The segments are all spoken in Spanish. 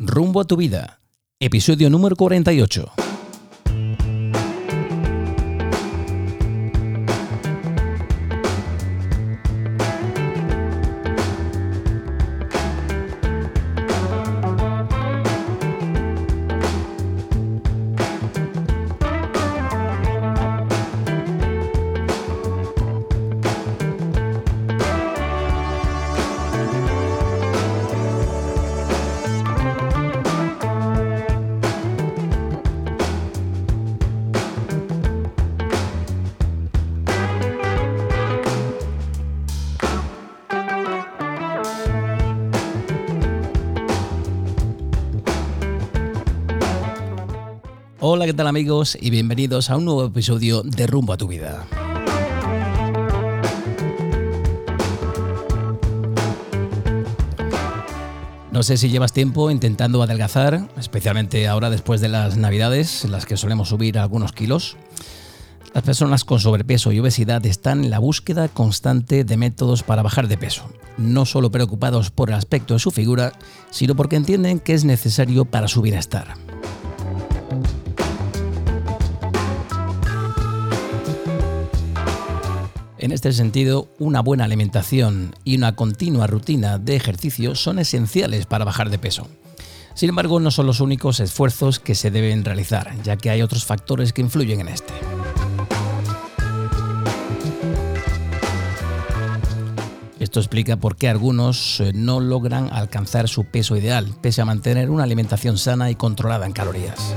Rumbo a tu vida, episodio número 48. Amigos? Y bienvenidos a un nuevo episodio de Rumbo a tu vida. No sé si llevas tiempo intentando adelgazar, especialmente ahora después de las navidades, en las que solemos subir algunos kilos. Las personas con sobrepeso y obesidad están en la búsqueda constante de métodos para bajar de peso, no solo preocupados por el aspecto de su figura, sino porque entienden que es necesario para su bienestar. Este sentido, una buena alimentación y una continua rutina de ejercicio son esenciales para bajar de peso. Sin embargo, no son los únicos esfuerzos que se deben realizar, ya que hay otros factores que influyen en este. Esto explica por qué algunos eh, no logran alcanzar su peso ideal, pese a mantener una alimentación sana y controlada en calorías.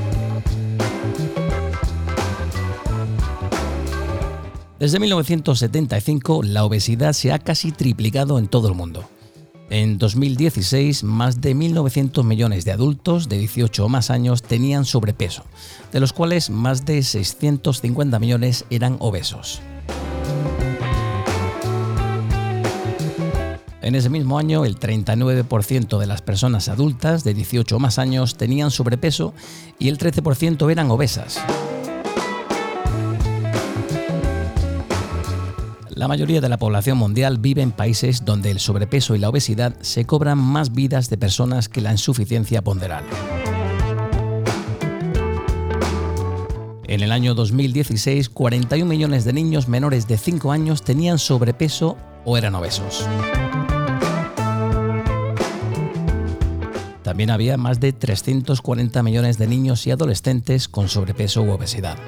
Desde 1975, la obesidad se ha casi triplicado en todo el mundo. En 2016, más de 1.900 millones de adultos de 18 o más años tenían sobrepeso, de los cuales más de 650 millones eran obesos. En ese mismo año, el 39% de las personas adultas de 18 o más años tenían sobrepeso y el 13% eran obesas. La mayoría de la población mundial vive en países donde el sobrepeso y la obesidad se cobran más vidas de personas que la insuficiencia ponderal. En el año 2016, 41 millones de niños menores de 5 años tenían sobrepeso o eran obesos. También había más de 340 millones de niños y adolescentes con sobrepeso u obesidad.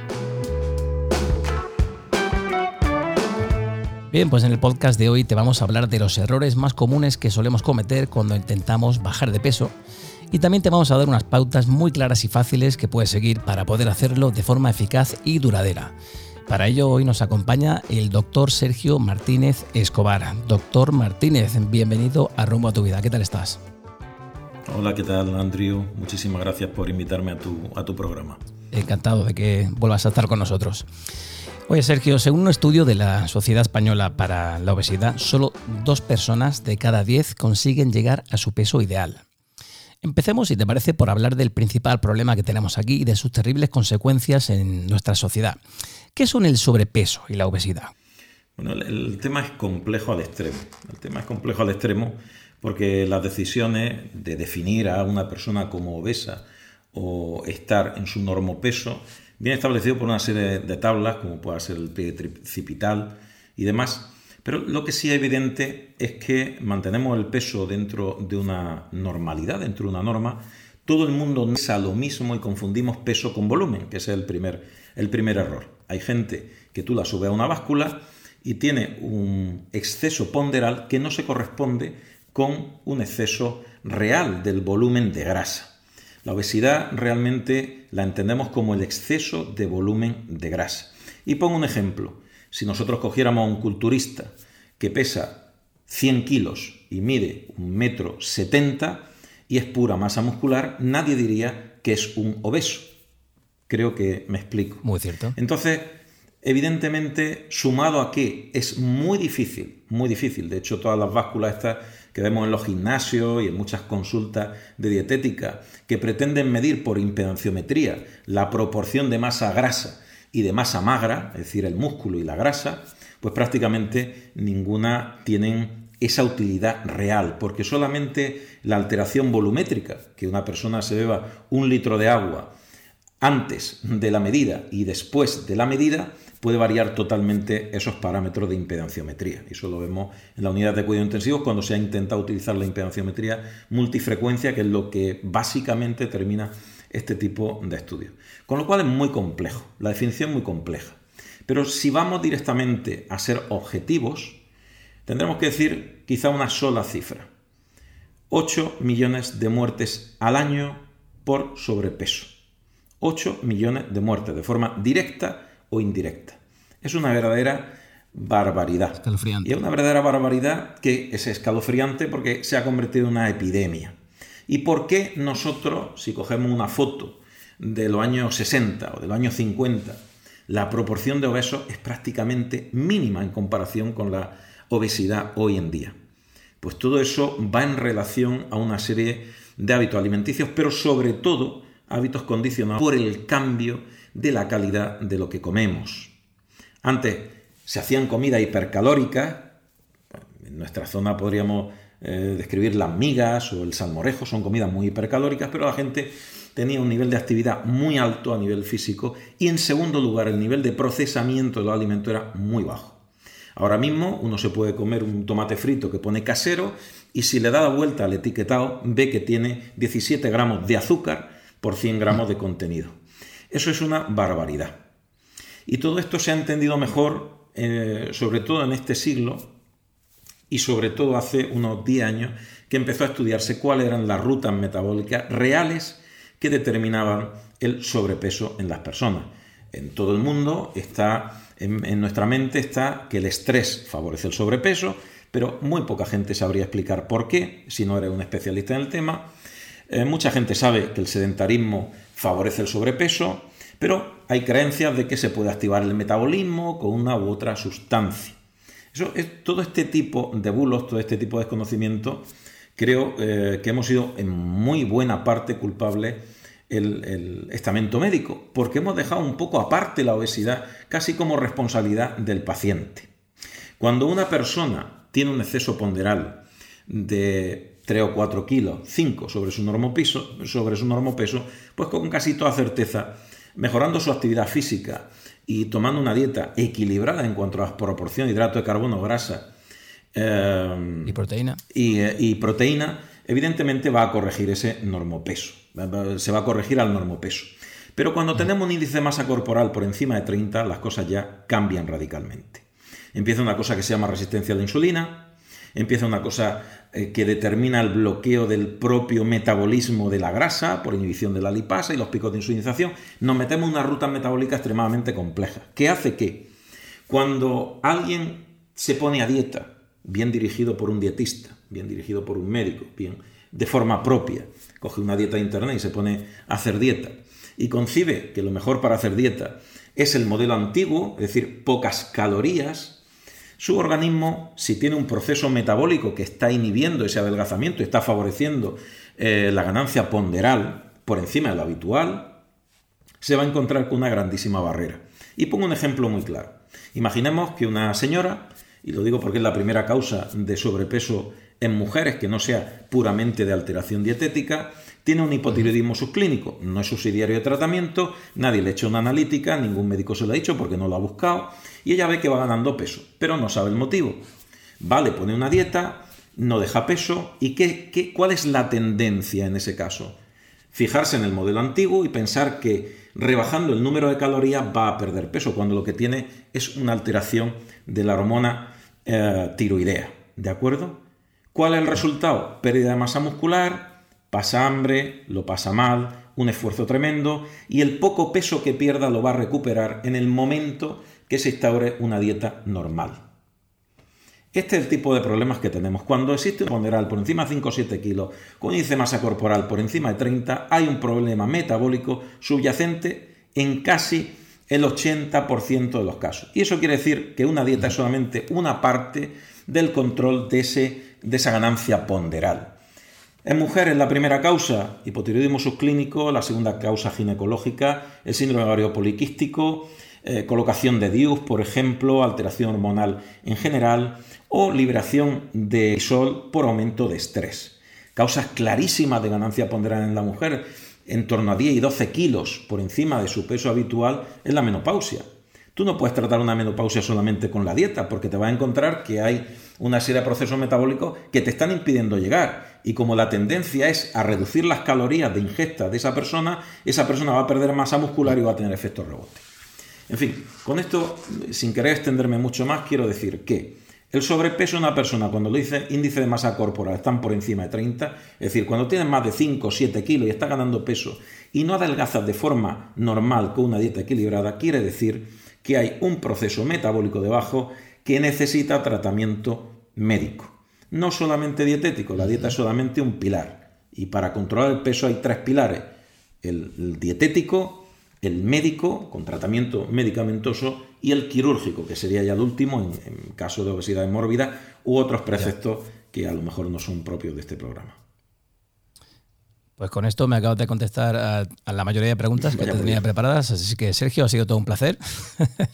Bien, pues en el podcast de hoy te vamos a hablar de los errores más comunes que solemos cometer cuando intentamos bajar de peso y también te vamos a dar unas pautas muy claras y fáciles que puedes seguir para poder hacerlo de forma eficaz y duradera. Para ello hoy nos acompaña el doctor Sergio Martínez Escobar. Doctor Martínez, bienvenido a Rumbo a tu Vida. ¿Qué tal estás? Hola, ¿qué tal Andrew? Muchísimas gracias por invitarme a tu, a tu programa. Encantado de que vuelvas a estar con nosotros. Oye, Sergio, según un estudio de la Sociedad Española para la Obesidad, solo dos personas de cada diez consiguen llegar a su peso ideal. Empecemos, si te parece, por hablar del principal problema que tenemos aquí y de sus terribles consecuencias en nuestra sociedad. ¿Qué son el sobrepeso y la obesidad? Bueno, el, tema es complejo al extremo. El tema es complejo al extremo porque las decisiones de definir a una persona como obesa o estar en su normopeso bien establecido por una serie de tablas, como puede ser el pie tricipital y demás. Pero lo que sí es evidente es que mantenemos el peso dentro de una normalidad, dentro de una norma. Todo el mundo piensa lo mismo y confundimos peso con volumen, que es el primer, el primer error. Hay gente que tú la subes a una báscula y tiene un exceso ponderal que no se corresponde con un exceso real del volumen de grasa. La obesidad realmente la entendemos como el exceso de volumen de grasa. Y pongo un ejemplo. Si nosotros cogiéramos a un culturista que pesa 100 kilos y mide un metro 70 y es pura masa muscular, nadie diría que es un obeso. Creo que me explico. Muy cierto. Entonces, evidentemente, sumado a que es muy difícil, muy difícil, de hecho todas las básculas estas que vemos en los gimnasios y en muchas consultas de dietética, que pretenden medir por impedanciometría la proporción de masa grasa y de masa magra, es decir, el músculo y la grasa, pues prácticamente ninguna tienen esa utilidad real, porque solamente la alteración volumétrica, que una persona se beba un litro de agua antes de la medida y después de la medida, puede variar totalmente esos parámetros de impedanciometría. Eso lo vemos en la unidad de cuidado intensivos cuando se ha intentado utilizar la impedanciometría multifrecuencia, que es lo que básicamente termina este tipo de estudios. Con lo cual es muy complejo, la definición es muy compleja. Pero si vamos directamente a ser objetivos, tendremos que decir quizá una sola cifra. 8 millones de muertes al año por sobrepeso. 8 millones de muertes de forma directa o indirecta. Es una verdadera barbaridad. Escalofriante. Y es una verdadera barbaridad que es escalofriante porque se ha convertido en una epidemia. ¿Y por qué nosotros, si cogemos una foto de los años 60 o de los años 50, la proporción de obesos es prácticamente mínima en comparación con la obesidad hoy en día? Pues todo eso va en relación a una serie de hábitos alimenticios, pero sobre todo hábitos condicionados por el cambio de la calidad de lo que comemos. Antes se hacían comidas hipercalóricas, en nuestra zona podríamos eh, describir las migas o el salmorejo, son comidas muy hipercalóricas, pero la gente tenía un nivel de actividad muy alto a nivel físico y en segundo lugar el nivel de procesamiento de los alimentos era muy bajo. Ahora mismo uno se puede comer un tomate frito que pone casero y si le da la vuelta al etiquetado ve que tiene 17 gramos de azúcar por 100 gramos de contenido. Eso es una barbaridad. Y todo esto se ha entendido mejor, eh, sobre todo en este siglo y sobre todo hace unos 10 años, que empezó a estudiarse cuáles eran las rutas metabólicas reales que determinaban el sobrepeso en las personas. En todo el mundo está, en, nuestra mente está que el estrés favorece el sobrepeso, pero muy poca gente sabría explicar por qué, si no eres un especialista en el tema. Eh, mucha gente sabe que el sedentarismo favorece el sobrepeso, pero hay creencias de que se puede activar el metabolismo con una u otra sustancia. Eso es, todo este tipo de bulos, todo este tipo de desconocimiento, creo eh, que hemos sido en muy buena parte culpables el, el, estamento médico, porque hemos dejado un poco aparte la obesidad casi como responsabilidad del paciente. Cuando una persona tiene un exceso ponderal de 3 o 4 kilos, 5 sobre su normopeso, sobre su normopeso, pues con casi toda certeza, mejorando su actividad física y tomando una dieta equilibrada en cuanto a la proporción de hidrato de carbono, grasa eh, y proteína. Eh, y, proteína, evidentemente va a corregir ese normopeso, se va a corregir al normopeso. Pero cuando tenemos un índice de masa corporal por encima de 30, las cosas ya cambian radicalmente. Empieza una cosa que se llama resistencia a la insulina, empieza una cosa eh, que determina el bloqueo del propio metabolismo de la grasa por inhibición de la lipasa y los picos de insulinización, nos metemos en una ruta metabólica extremadamente compleja, que hace que cuando alguien se pone a dieta, bien dirigido por un dietista, bien dirigido por un médico, bien de forma propia, coge una dieta de internet y se pone a hacer dieta, y concibe que lo mejor para hacer dieta es el modelo antiguo, es decir, pocas calorías, su organismo, si tiene un proceso metabólico que está inhibiendo ese adelgazamiento está favoreciendo eh, la ganancia ponderal por encima de lo habitual, se va a encontrar con una grandísima barrera. Y pongo un ejemplo muy claro. Imaginemos que una señora, y lo digo porque es la primera causa de sobrepeso en mujeres que no sea puramente de alteración dietética, tiene un hipotiroidismo subclínico, no es subsidiario de tratamiento, nadie le ha hecho una analítica, ningún médico se lo ha dicho porque no lo ha buscado, y ella ve que va ganando peso, pero no sabe el motivo. Vale, pone una dieta, no deja peso, ¿y qué, qué, cuál es la tendencia en ese caso? Fijarse en el modelo antiguo y pensar que rebajando el número de calorías va a perder peso, cuando lo que tiene es una alteración de la hormona eh, tiroidea. ¿De acuerdo? ¿Cuál es el resultado? Pérdida de masa muscular, pasa hambre, lo pasa mal, un esfuerzo tremendo y el poco peso que pierda lo va a recuperar en el momento que se instaure una dieta normal. Este es el tipo de problemas que tenemos. Cuando existe un ponderal por encima de 5 o 7 kilos, con índice de masa corporal por encima de 30, hay un problema metabólico subyacente en casi el 80% de los casos. Y eso quiere decir que una dieta es solamente una parte del control de, ese, de esa ganancia ponderal. En mujeres, la primera causa, hipotiroidismo subclínico, la segunda causa ginecológica, el síndrome ovario poliquístico, eh, colocación de DIUs, por ejemplo, alteración hormonal en general o liberación de sol por aumento de estrés. Causas clarísimas de ganancia ponderal en la mujer, en torno a 10 y 12 kilos por encima de su peso habitual, es la menopausia. Tú no puedes tratar una menopausia solamente con la dieta, porque te vas a encontrar que hay una serie de procesos metabólicos que te están impidiendo llegar. Y como la tendencia es a reducir las calorías de ingesta de esa persona, esa persona va a perder masa muscular y va a tener efectos rebote. En fin, con esto, sin querer extenderme mucho más, quiero decir que el sobrepeso de una persona, cuando lo dice índice de masa corporal, están por encima de 30, es decir, cuando tienes más de 5 o 7 kilos y estás ganando peso y no adelgazas de forma normal con una dieta equilibrada, quiere decir que hay un proceso metabólico debajo que necesita tratamiento médico. No solamente dietético, la dieta es solamente un pilar. Y para controlar el peso hay tres pilares. El, dietético, el médico, con tratamiento medicamentoso, y el quirúrgico, que sería ya el último en, caso de obesidad mórbida, u otros preceptos que a lo mejor no son propios de este programa. Pues con esto me acabo de contestar a, la mayoría de preguntas que te tenía preparadas, así que Sergio, ha sido todo un placer.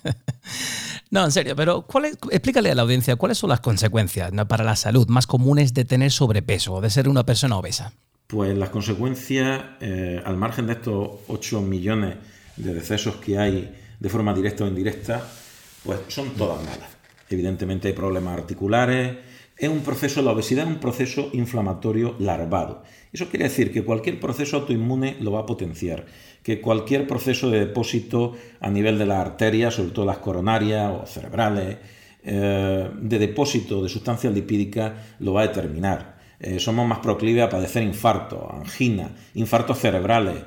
no, en serio, pero explícale a la audiencia cuáles son las consecuencias para la salud más comunes de tener sobrepeso o de ser una persona obesa. Pues las consecuencias, eh, al margen de estos 8 millones de decesos que hay de forma directa o indirecta, pues son todas malas. Evidentemente hay problemas articulares, es un proceso, la obesidad es un proceso inflamatorio larvado. Eso quiere decir que cualquier proceso autoinmune lo va a potenciar, que cualquier proceso de depósito a nivel de las arterias, sobre todo las coronarias o cerebrales, eh, de depósito de sustancias lipídicas, lo va a determinar. Eh, somos más proclives a padecer infarto, angina, infartos cerebrales.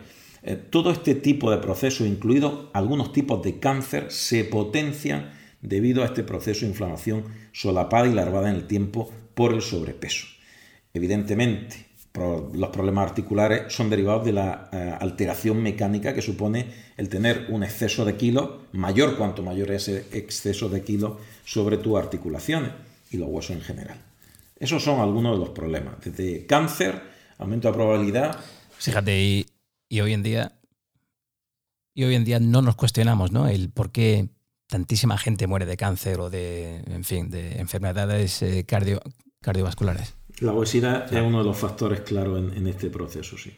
Eh, todo este tipo de procesos, incluidos algunos tipos de cáncer, se potencian debido a este proceso de inflamación solapada y larvada en el tiempo por el sobrepeso. Evidentemente, los problemas articulares son derivados de la eh, alteración mecánica que supone el tener un exceso de kilos, mayor cuanto mayor es ese exceso de kilos sobre tus articulaciones y los huesos en general. Esos son algunos de los problemas, desde cáncer, aumento de probabilidad. Fíjate, y, hoy en día y hoy en día no nos cuestionamos, ¿no? El por qué tantísima gente muere de cáncer o de, en fin, de enfermedades eh, cardiovasculares. La obesidad es uno de los factores claros en, este proceso, sí.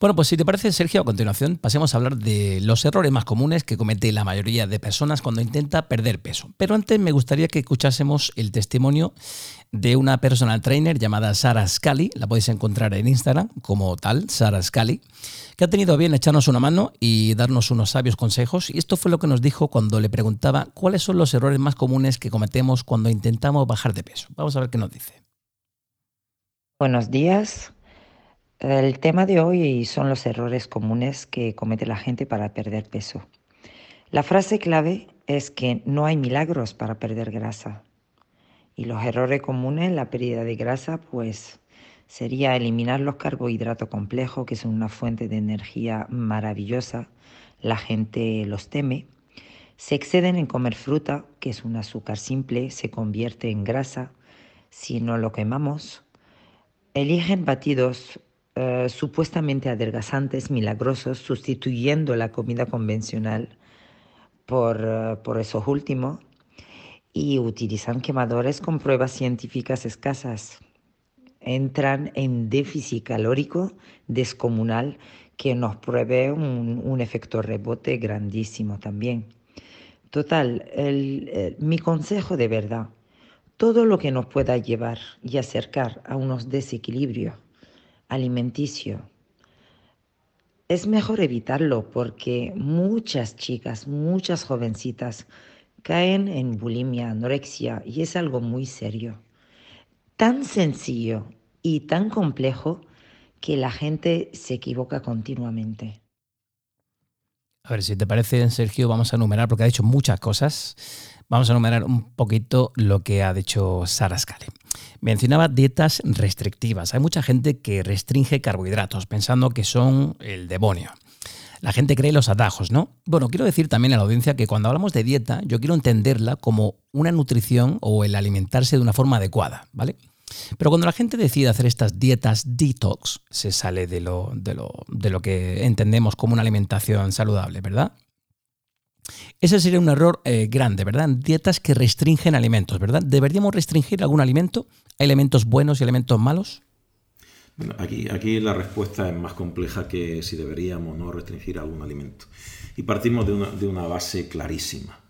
Bueno, pues si te parece, Sergio, a continuación pasemos a hablar de los errores más comunes que comete la mayoría de personas cuando intenta perder peso. Pero antes me gustaría que escuchásemos el testimonio de una personal trainer llamada Sara Scali, la podéis encontrar en Instagram como tal, Sara Scali, que ha tenido bien echarnos una mano y darnos unos sabios consejos. Y esto fue lo que nos dijo cuando le preguntaba cuáles son los errores más comunes que cometemos cuando intentamos bajar de peso. Vamos a ver qué nos dice. Buenos días. El tema de hoy son los errores comunes que comete la gente para perder peso. La frase clave es que no hay milagros para perder grasa. Y los errores comunes, la pérdida de grasa, pues sería eliminar los carbohidratos complejos, que son una fuente de energía maravillosa. La gente los teme. Se exceden en comer fruta, que es un azúcar simple, se convierte en grasa si no lo quemamos. Eligen batidos eh, supuestamente adelgazantes milagrosos, sustituyendo la comida convencional por, eh, por esos últimos. Y utilizan quemadores con pruebas científicas escasas entran en déficit calórico descomunal que nos pruebe un, efecto rebote grandísimo también. Total, mi consejo de verdad, todo lo que nos pueda llevar y acercar a unos desequilibrios alimenticios, es mejor evitarlo porque muchas chicas, muchas jovencitas caen en bulimia, anorexia y es algo muy serio tan sencillo y tan complejo que la gente se equivoca continuamente. A ver, si te parece, Sergio, vamos a enumerar, porque ha dicho muchas cosas. Vamos a enumerar un poquito lo que ha dicho Sara Scale. Mencionaba dietas restrictivas. Hay mucha gente que restringe carbohidratos pensando que son el demonio. La gente cree los atajos, ¿no? Bueno, quiero decir también a la audiencia que cuando hablamos de dieta, yo quiero entenderla como una nutrición o el alimentarse de una forma adecuada, ¿vale? Pero cuando la gente decide hacer estas dietas detox, se sale de lo, de lo, de lo que entendemos como una alimentación saludable, ¿verdad? Ese sería un error eh, grande, ¿verdad? Dietas que restringen alimentos, ¿verdad? ¿Deberíamos restringir algún alimento? ¿Hay elementos buenos y elementos malos? Bueno, aquí, aquí la respuesta es más compleja que si deberíamos no restringir algún alimento. Y partimos de una, de una base clarísima.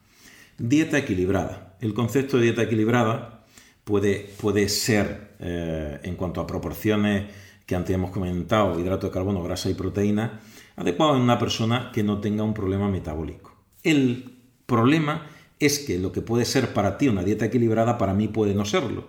Dieta equilibrada. El concepto de dieta equilibrada puede, puede ser, eh, en cuanto a proporciones que antes hemos comentado, hidrato de carbono, grasa y proteína, adecuado en una persona que no tenga un problema metabólico. El problema es que lo que puede ser para ti una dieta equilibrada, para mí puede no serlo.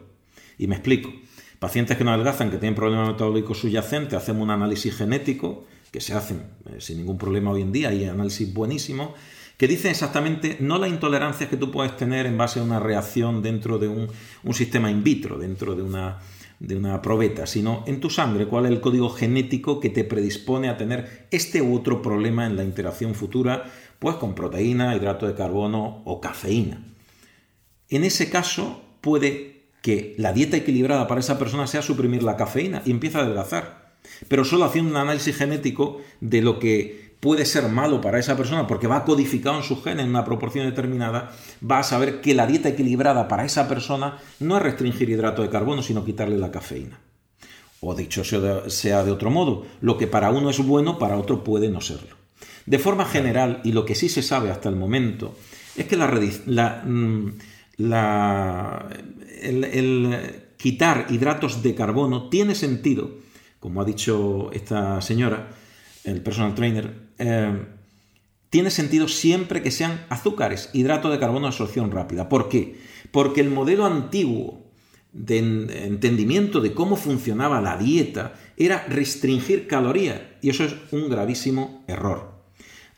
Y me explico. Pacientes que no adelgazan, que tienen problemas metabólicos subyacentes, hacemos un análisis genético, que se hacen eh, sin ningún problema hoy en día, hay análisis buenísimos, que dicen exactamente no las intolerancias que tú puedes tener en base a una reacción dentro de un, un sistema in vitro, dentro de una, de una probeta, sino en tu sangre, cuál es el código genético que te predispone a tener este u otro problema en la interacción futura, pues con proteína, hidrato de carbono o cafeína. En ese caso, puede que la dieta equilibrada para esa persona sea suprimir la cafeína y empieza a adelgazar. Pero solo haciendo un análisis genético de lo que puede ser malo para esa persona porque va codificado en su gen en una proporción determinada, va a saber que la dieta equilibrada para esa persona no es restringir hidrato de carbono, sino quitarle la cafeína. O dicho sea de otro modo, lo que para uno es bueno, para otro puede no serlo. De forma general, y lo que sí se sabe hasta el momento, es que la, mm, el quitar hidratos de carbono tiene sentido, como ha dicho esta señora, el personal trainer, eh, tiene sentido siempre que sean azúcares, hidrato de carbono de absorción rápida. ¿Por qué? Porque el modelo antiguo de entendimiento de cómo funcionaba la dieta era restringir calorías y eso es un gravísimo error.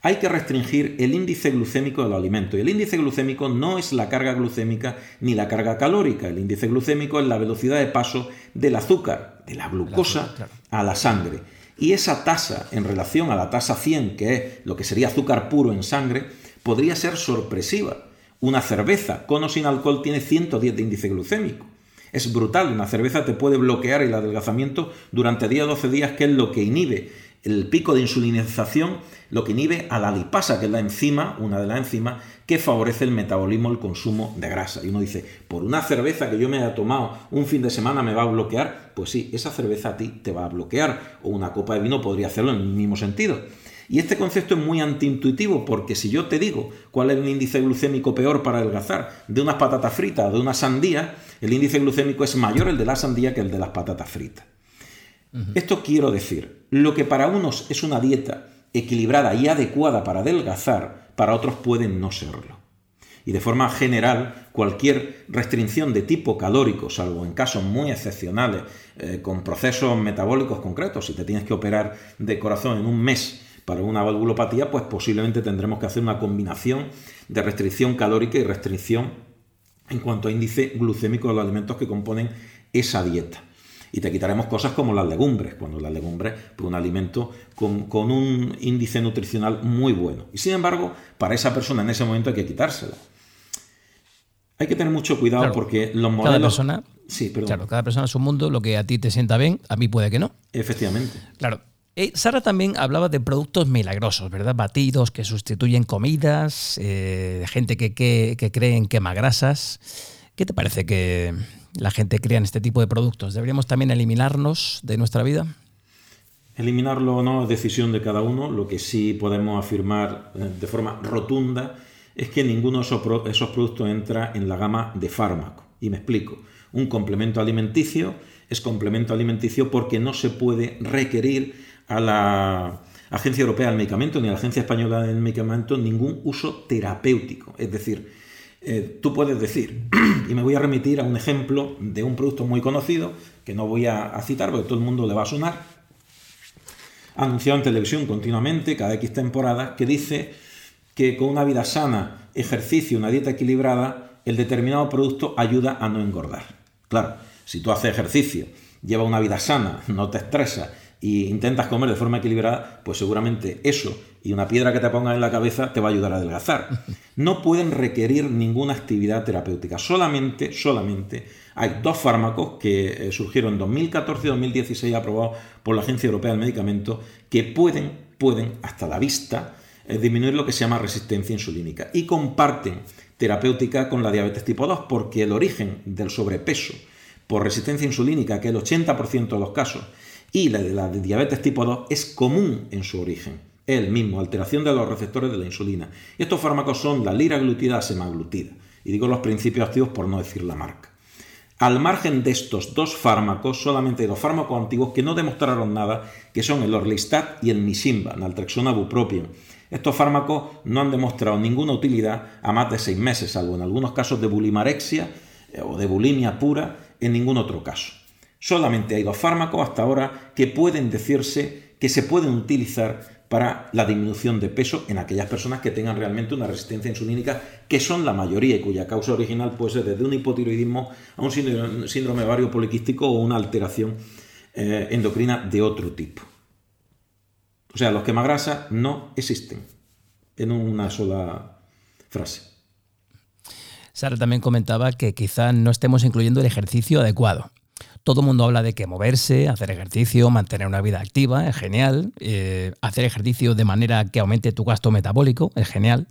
Hay que restringir el índice glucémico del alimento y el índice glucémico no es la carga glucémica ni la carga calórica. El índice glucémico es la velocidad de paso del azúcar, de la glucosa, a la sangre. Y esa tasa en relación a la tasa 100, que es lo que sería azúcar puro en sangre, podría ser sorpresiva. Una cerveza con o sin alcohol tiene 110 de índice glucémico. Es brutal, una cerveza te puede bloquear el adelgazamiento durante 10 o 12 días, que es lo que inhibe el pico de insulinización, lo que inhibe a la lipasa, que es la enzima, una de las enzimas, que favorece el metabolismo, el consumo de grasa. Y uno dice, por una cerveza que yo me haya tomado un fin de semana me va a bloquear, pues sí, esa cerveza a ti te va a bloquear, o una copa de vino podría hacerlo en el mismo sentido. Y este concepto es muy antiintuitivo porque si yo te digo cuál es el índice glucémico peor para adelgazar de unas patatas fritas de una sandía, el índice glucémico es mayor el de la sandía que el de las patatas fritas. Esto quiero decir, lo que para unos es una dieta equilibrada y adecuada para adelgazar, para otros pueden no serlo. Y de forma general, cualquier restricción de tipo calórico, salvo en casos muy excepcionales, eh, con procesos metabólicos concretos, si te tienes que operar de corazón en un mes para una valvulopatía, pues posiblemente tendremos que hacer una combinación de restricción calórica y restricción en cuanto a índice glucémico de los alimentos que componen esa dieta y te quitaremos cosas como las legumbres, cuando las legumbres, pues un alimento con, un índice nutricional muy bueno. Y sin embargo, para esa persona en ese momento hay que quitársela. Hay que tener mucho cuidado porque los modelos... Cada persona, sí, Claro, cada persona es un mundo, lo que a ti te sienta bien, a mí puede que no. Efectivamente. Claro. Eh, Sara también hablaba de productos milagrosos, ¿verdad? Batidos que sustituyen comidas, eh, gente que, que, que cree en quemagrasas. ¿Qué te parece que, la gente crea en este tipo de productos? ¿Deberíamos también eliminarnos de nuestra vida? Eliminarlo o no es decisión de cada uno. Lo que sí podemos afirmar eh, de forma rotunda es que ninguno de esos, productos entra en la gama de fármaco. Y me explico. Un complemento alimenticio es complemento alimenticio porque no se puede requerir a la Agencia Europea del Medicamento ni a la Agencia Española del Medicamento ningún uso terapéutico. Es decir, eh, tú puedes decir, y me voy a remitir a un ejemplo de un producto muy conocido, que no voy a, citar porque todo el mundo le va a sonar, anunciado en televisión continuamente, cada X temporada, que dice que con una vida sana, ejercicio, una dieta equilibrada, el determinado producto ayuda a no engordar. Claro, si tú haces ejercicio, llevas una vida sana, no te estresas y intentas comer de forma equilibrada, pues seguramente eso y una piedra que te pongas en la cabeza te va a ayudar a adelgazar. No pueden requerir ninguna actividad terapéutica. Solamente, solamente hay dos fármacos que eh, surgieron en 2014 y 2016 aprobados por la Agencia Europea del Medicamento que pueden, pueden hasta la vista, eh, disminuir lo que se llama resistencia insulínica. Y comparten terapéutica con la diabetes tipo 2 porque el origen del sobrepeso por resistencia insulínica, que el 80% de los casos, y la de la diabetes tipo 2 es común en su origen. El mismo, alteración de los receptores de la insulina. Estos fármacos son la liraglutida, semaglutida. Y digo los principios activos por no decir la marca. Al margen de estos dos fármacos, solamente dos fármacos antiguos que no demostraron nada, que son el Orlistat y el Nisimba, naltrexona bupropion. Estos fármacos no han demostrado ninguna utilidad a más de seis meses, salvo en algunos casos de bulimarexia eh, o de bulimia pura, en ningún otro caso. Solamente hay dos fármacos hasta ahora que pueden decirse que se pueden utilizar para la disminución de peso en aquellas personas que tengan realmente una resistencia insulínica, que son la mayoría y cuya causa original puede ser desde un hipotiroidismo a un síndrome ovario poliquístico o una alteración eh, endocrina de otro tipo. O sea, los quemagrasas no existen en una sola frase. Sara también comentaba que quizá no estemos incluyendo el ejercicio adecuado. Todo el mundo habla de que moverse, hacer ejercicio, mantener una vida activa, es genial. Eh, hacer ejercicio de manera que aumente tu gasto metabólico, es genial.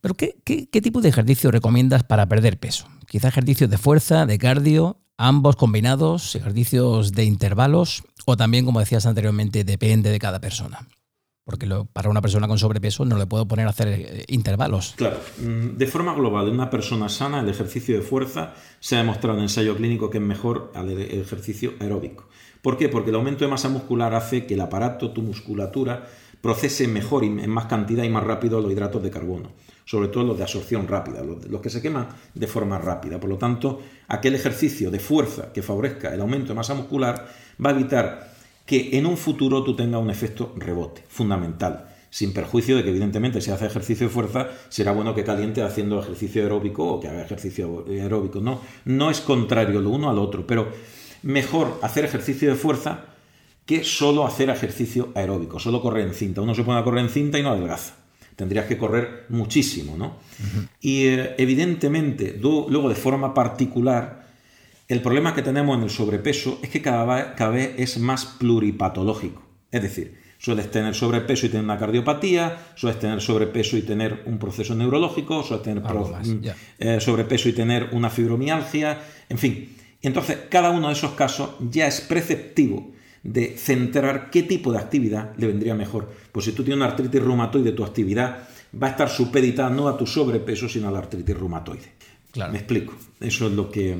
Pero ¿qué, qué tipo de ejercicio recomiendas para perder peso? Quizá ejercicios de fuerza, de cardio, ambos combinados, ejercicios de intervalos, o también, como decías anteriormente, depende de cada persona porque para una persona con sobrepeso no le puedo poner a hacer eh, intervalos. Claro, mm, de forma global, en una persona sana el ejercicio de fuerza se ha demostrado en ensayo clínico que es mejor al e-, ejercicio aeróbico. ¿Por qué? Porque el aumento de masa muscular hace que el aparato, tu musculatura, procese mejor y en más cantidad y más rápido los hidratos de carbono, sobre todo los de absorción rápida, los que se queman de forma rápida. Por lo tanto, aquel ejercicio de fuerza que favorezca el aumento de masa muscular va a evitar que en un futuro tú tengas un efecto rebote, fundamental. Sin perjuicio de que, evidentemente, si hace ejercicio de fuerza, será bueno que caliente haciendo ejercicio aeróbico o que haga ejercicio aeróbico. No, no es contrario lo uno al otro, pero mejor hacer ejercicio de fuerza que solo hacer ejercicio aeróbico, solo correr en cinta. Uno se pone a correr en cinta y no adelgaza. Tendrías que correr muchísimo, ¿no? Y eh, evidentemente, luego de forma particular, el problema que tenemos en el sobrepeso es que cada vez, es más pluripatológico. Es decir, sueles tener sobrepeso y tener una cardiopatía, sueles tener sobrepeso y tener un proceso neurológico, sueles tener mm, eh, sobrepeso y tener una fibromialgia, en fin. Entonces, cada uno de esos casos ya es preceptivo de centrar qué tipo de actividad le vendría mejor. Pues si tú tienes una artritis reumatoide, tu actividad va a estar supeditada no a tu sobrepeso, sino a la artritis reumatoide. Claro. Me explico. Eso es lo que,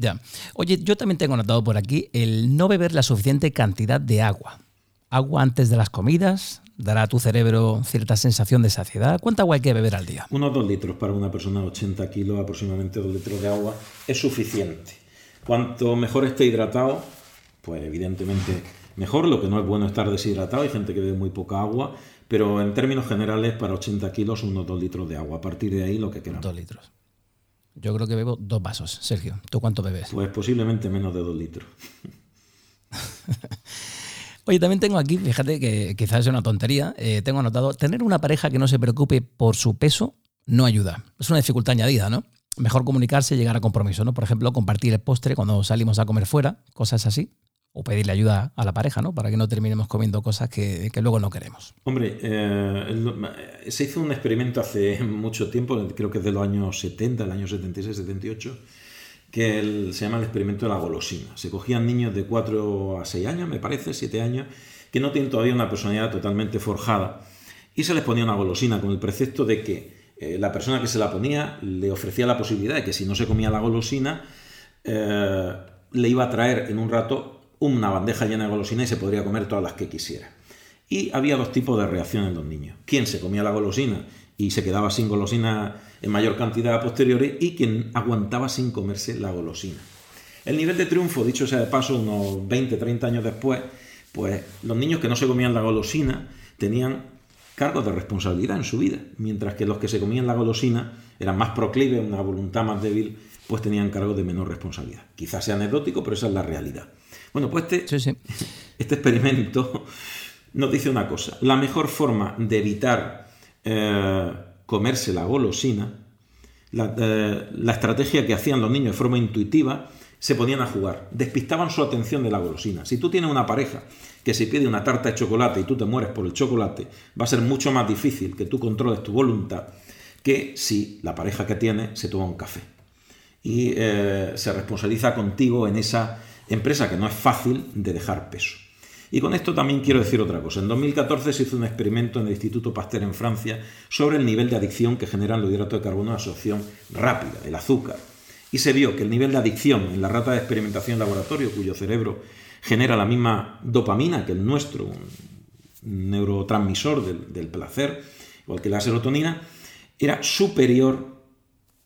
ya. Oye, yo también tengo notado por aquí el no beber la suficiente cantidad de agua. Agua antes de las comidas dará a tu cerebro cierta sensación de saciedad. ¿Cuánta agua hay que beber al día? Unos dos litros para una persona de 80 kilos, aproximadamente dos litros de agua, es suficiente. Cuanto mejor esté hidratado, pues evidentemente mejor. Lo que no es bueno estar deshidratado. Hay gente que bebe muy poca agua, pero en términos generales, para 80 kilos, unos dos litros de agua. A partir de ahí, lo que queramos. Dos litros. Yo creo que bebo dos vasos. Sergio, ¿tú cuánto bebes? Pues posiblemente menos de dos litros. Oye, también tengo aquí, fíjate que quizás es una tontería, eh, tengo anotado, tener una pareja que no se preocupe por su peso no ayuda. Es una dificultad añadida, ¿no? Mejor comunicarse y llegar a compromiso, ¿no? Por ejemplo, compartir el postre cuando salimos a comer fuera, cosas así o pedirle ayuda a la pareja, ¿no? Para que no terminemos comiendo cosas que, luego no queremos. Hombre, eh, se hizo un experimento hace mucho tiempo, creo que es de los años 70, el año 76, 78, que se llama el experimento de la golosina. Se cogían niños de 4 a 6 años, me parece, 7 años, que no tienen todavía una personalidad totalmente forjada, y se les ponía una golosina con el precepto de que eh, la persona que se la ponía le ofrecía la posibilidad de que si no se comía la golosina, eh, le iba a traer en un rato una bandeja llena de golosinas y se podría comer todas las que quisiera. Y había dos tipos de reacciones en los niños. Quien se comía la golosina y se quedaba sin golosina en mayor cantidad a y quien aguantaba sin comerse la golosina. El nivel de triunfo, dicho sea de paso, unos 20, 30 años después, pues los niños que no se comían la golosina tenían cargos de responsabilidad en su vida, mientras que los que se comían la golosina eran más proclives, una voluntad más débil, pues tenían cargos de menor responsabilidad. Quizás sea anecdótico, pero esa es la realidad. Bueno, pues este, este experimento nos dice una cosa. La mejor forma de evitar eh, comerse la golosina, la, eh, la, estrategia que hacían los niños de forma intuitiva, se ponían a jugar, despistaban su atención de la golosina. Si tú tienes una pareja que se pide una tarta de chocolate y tú te mueres por el chocolate, va a ser mucho más difícil que tú controles tu voluntad que si la pareja que tiene se toma un café. Y eh, se responsabiliza contigo en esa empresa que no es fácil de dejar peso. Y con esto también quiero decir otra cosa. En 2014 se hizo un experimento en el Instituto Pasteur en Francia sobre el nivel de adicción que generan los hidratos de carbono de absorción rápida, el azúcar. Y se vio que el nivel de adicción en la rata de experimentación en laboratorio, cuyo cerebro genera la misma dopamina que el nuestro, un neurotransmisor del, del placer, igual que la serotonina, era superior